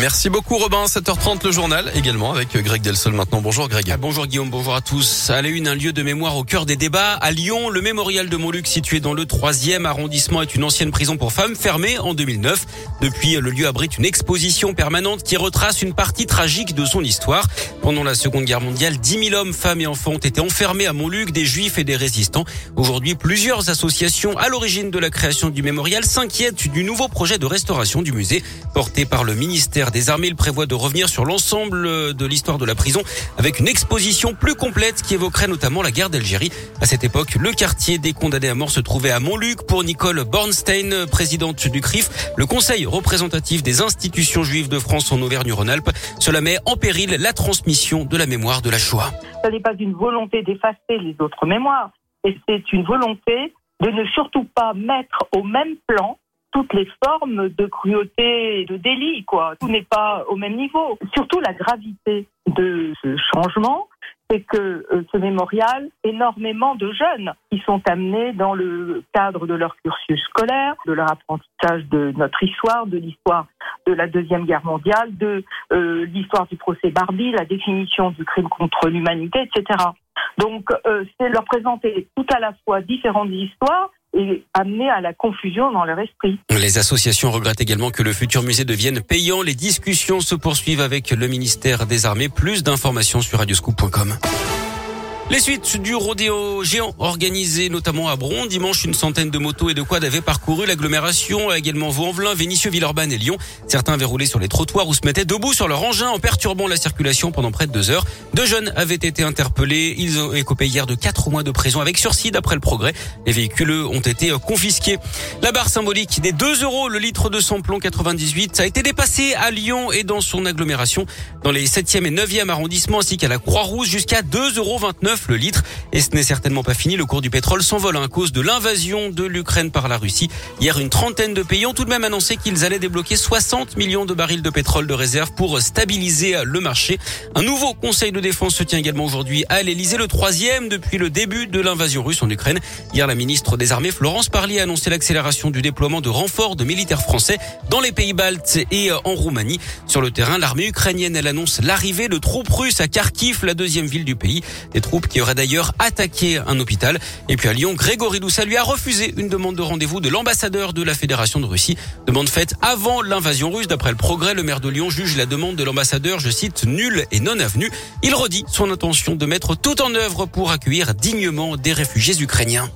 Merci beaucoup Robin. 7h30 le journal également avec Greg Delsol maintenant. Bonjour Greg. Ah, bonjour Guillaume, bonjour à tous. À la une, un lieu de mémoire au cœur des débats. À Lyon, le mémorial de Montluc situé dans le troisième arrondissement est une ancienne prison pour femmes fermée en 2009. Depuis, le lieu abrite une exposition permanente qui retrace une partie tragique de son histoire. Pendant la seconde guerre mondiale, 10 000 hommes, femmes et enfants ont été enfermés à Montluc, des juifs et des résistants. Aujourd'hui, plusieurs associations à l'origine de la création du mémorial s'inquiètent du nouveau projet de restauration du musée porté par le ministère des Armées. Il prévoit de revenir sur l'ensemble de l'histoire de la prison avec une exposition plus complète qui évoquerait notamment la guerre d'Algérie. À cette époque, le quartier des condamnés à mort se trouvait à Montluc. Pour Nicole Bornstein, présidente du CRIF, le Conseil représentatif des institutions juives de France en Auvergne-Rhône-Alpes, cela met en péril la transmission de la mémoire de la Shoah. Ce n'est pas une volonté d'effacer les autres mémoires, et c'est une volonté de ne surtout pas mettre au même plan toutes les formes de cruauté et de délit, quoi. Tout n'est pas au même niveau. Surtout la gravité de ce changement, c'est que euh, ce mémorial, énormément de jeunes qui sont amenés dans le cadre de leur cursus scolaire, de leur apprentissage de notre histoire, de l'histoire de la Deuxième Guerre mondiale, de euh, l'histoire du procès Barbie, la définition du crime contre l'humanité, etc. Donc, euh, c'est leur présenter tout à la fois différentes histoires et amener à la confusion dans leur esprit. Les associations regrettent également que le futur musée devienne payant. Les discussions se poursuivent avec le ministère des Armées. Plus d'informations sur radioscoop.com. Les suites du rodéo géant organisé notamment à Bron. Dimanche, une centaine de motos et de quads avaient parcouru l'agglomération, également Vaux-en-Velin, Vénissieux, Villeurbanne et Lyon. Certains avaient roulé sur les trottoirs ou se mettaient debout sur leur engin en perturbant la circulation pendant près de deux heures. Deux jeunes avaient été interpellés. Ils ont écopé hier de quatre mois de prison avec sursis d'après le progrès. Les véhicules ont été confisqués. La barre symbolique des 2 euros le litre de samplon 98 a été dépassée à Lyon et dans son agglomération, dans les 7e et 9e arrondissements ainsi qu'à la Croix-Rouge jusqu'à 2,29 euros le litre. Et ce n'est certainement pas fini. Le cours du pétrole s'envole à cause de l'invasion de l'Ukraine par la Russie. Hier, une trentaine de pays ont tout de même annoncé qu'ils allaient débloquer 60 millions de barils de pétrole de réserve pour stabiliser le marché. Un nouveau conseil de défense se tient également aujourd'hui à l'Elysée, le troisième depuis le début de l'invasion russe en Ukraine. Hier, la ministre des Armées, Florence Parly, a annoncé l'accélération du déploiement de renforts de militaires français dans les pays baltes et en Roumanie. Sur le terrain, l'armée ukrainienne, elle annonce l'arrivée de troupes russes à Kharkiv, la deuxième ville du pays. Qui auraient d'ailleurs attaqué un hôpital. Et puis à Lyon, Grégory Doussa lui a refusé une demande de rendez-vous de l'ambassadeur de la Fédération de Russie. Demande faite avant l'invasion russe. D'après le progrès, le maire de Lyon juge la demande de l'ambassadeur, je cite, nulle et non avenue. Il redit son intention de mettre tout en œuvre pour accueillir dignement des réfugiés ukrainiens.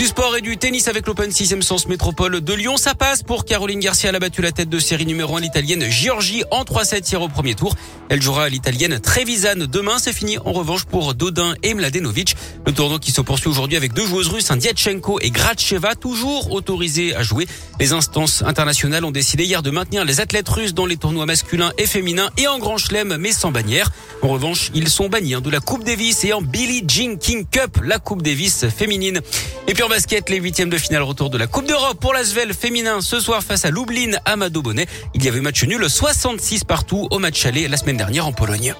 Du sport et du tennis avec l'Open 6 Sens Métropole de Lyon. Ça passe pour Caroline Garcia. Elle a battu la tête de série numéro 1, l'italienne Giorgi, en 3-7 hier au premier tour. Elle jouera à l'italienne Trevisan demain. C'est fini en revanche pour Dodin et Mladenovic. Le tournoi qui se poursuit aujourd'hui avec deux joueuses russes, un et Gracheva, toujours autorisés à jouer. Les instances internationales ont décidé hier de maintenir les athlètes russes dans les tournois masculins et féminins et en grand chelem, mais sans bannière. En revanche, ils sont bannis hein, de la Coupe Davis et en Billie Jean King Cup, la Coupe Davis féminine. Et puis en basket, les huitièmes de finale retour de la Coupe d'Europe pour l'Asvel féminin ce soir face à Lublin Amado Bonnet. Il y avait match nul 66 partout au match aller la semaine dernière en Pologne.